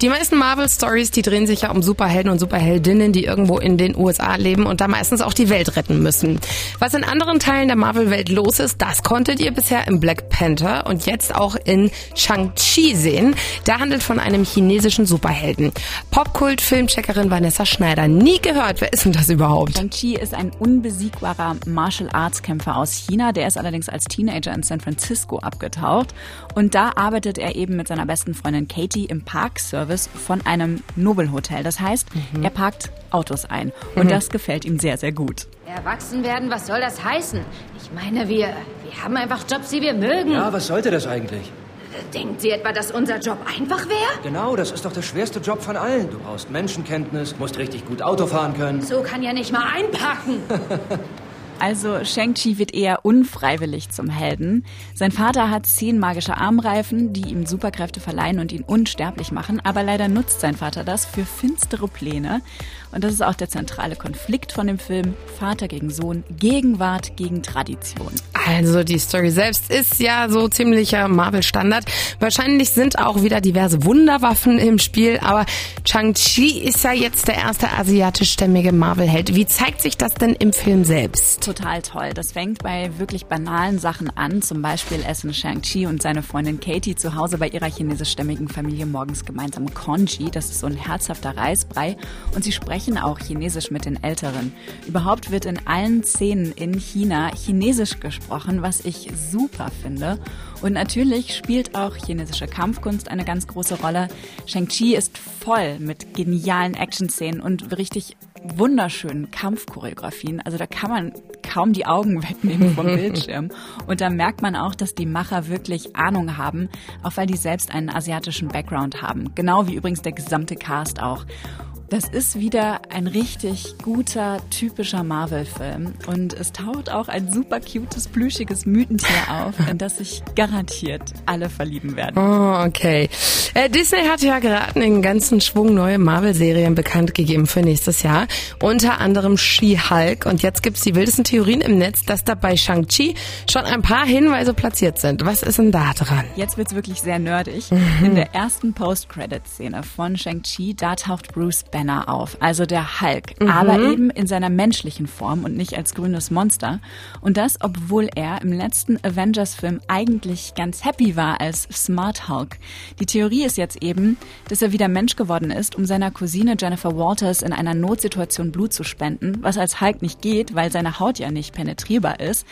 Die meisten Marvel-Stories, die drehen sich ja um Superhelden und Superheldinnen, die irgendwo in den USA leben und da meistens auch die Welt retten müssen. Was in anderen Teilen der Marvel-Welt los ist, das konntet ihr bisher im Black Panther und jetzt auch in Shang-Chi sehen. Der handelt von einem chinesischen Superhelden. Popkult-Filmcheckerin Vanessa Schneider. Nie gehört. Wer ist denn das überhaupt? Shang-Chi ist ein unbesiegbarer Martial Arts Kämpfer aus China. Der ist allerdings als Teenager in San Francisco abgetaucht. Und da arbeitet er eben mit seiner besten Freundin Katie im Parkservice von einem Nobelhotel. Das heißt, mhm. er parkt Autos ein. Und mhm. das gefällt ihm sehr, sehr gut. Erwachsen werden, was soll das heißen? Ich meine, wir, wir haben einfach Jobs, die wir mögen. Ja, was sollte das eigentlich? Denkt sie etwa, dass unser Job einfach wäre? Genau, das ist doch der schwerste Job von allen. Du brauchst Menschenkenntnis, musst richtig gut Auto fahren können. So kann ja nicht mal einpacken. Also Shang-Chi wird eher unfreiwillig zum Helden. Sein Vater hat zehn magische Armreifen, die ihm Superkräfte verleihen und ihn unsterblich machen, aber leider nutzt sein Vater das für finstere Pläne. Und das ist auch der zentrale Konflikt von dem Film Vater gegen Sohn, Gegenwart gegen Tradition. Also die Story selbst ist ja so ziemlicher Marvel-Standard. Wahrscheinlich sind auch wieder diverse Wunderwaffen im Spiel, aber Chang-Chi ist ja jetzt der erste asiatischstämmige Marvel-Held. Wie zeigt sich das denn im Film selbst? total toll. Das fängt bei wirklich banalen Sachen an. Zum Beispiel essen Shang-Chi und seine Freundin Katie zu Hause bei ihrer chinesischstämmigen Familie morgens gemeinsam Congee. Das ist so ein herzhafter Reisbrei. Und sie sprechen auch Chinesisch mit den Älteren. Überhaupt wird in allen Szenen in China Chinesisch gesprochen, was ich super finde. Und natürlich spielt auch chinesische Kampfkunst eine ganz große Rolle. Shang-Chi ist voll mit genialen Action-Szenen und richtig wunderschönen Kampfchoreografien. Also da kann man kaum die Augen wegnehmen vom Bildschirm. Und da merkt man auch, dass die Macher wirklich Ahnung haben, auch weil die selbst einen asiatischen Background haben. Genau wie übrigens der gesamte Cast auch. Das ist wieder ein richtig guter, typischer Marvel-Film. Und es taucht auch ein super cutes, plüschiges Mythentier auf, in das sich garantiert alle verlieben werden. Oh, okay. Äh, Disney hat ja gerade einen ganzen Schwung neue Marvel-Serien bekannt gegeben für nächstes Jahr. Unter anderem She-Hulk. Und jetzt gibt's die wildesten Theorien im Netz, dass da bei Shang-Chi schon ein paar Hinweise platziert sind. Was ist denn da dran? Jetzt wird's wirklich sehr nerdig. Mhm. In der ersten Post-Credit-Szene von Shang-Chi, da taucht Bruce Banner Banner auf, also der Hulk, mhm. aber eben in seiner menschlichen Form und nicht als grünes Monster. Und das, obwohl er im letzten Avengers-Film eigentlich ganz happy war als Smart Hulk. Die Theorie ist jetzt eben, dass er wieder Mensch geworden ist, um seiner Cousine Jennifer Walters in einer Notsituation Blut zu spenden, was als Hulk nicht geht, weil seine Haut ja nicht penetrierbar ist.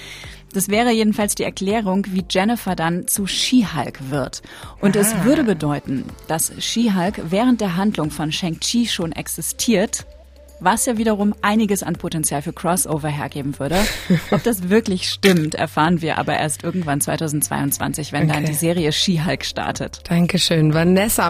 Das wäre jedenfalls die Erklärung, wie Jennifer dann zu She-Hulk wird. Und ah. es würde bedeuten, dass She-Hulk während der Handlung von Shang-Chi schon existiert, was ja wiederum einiges an Potenzial für Crossover hergeben würde. Ob das wirklich stimmt, erfahren wir aber erst irgendwann 2022, wenn okay. dann die Serie She-Hulk startet. Dankeschön, Vanessa.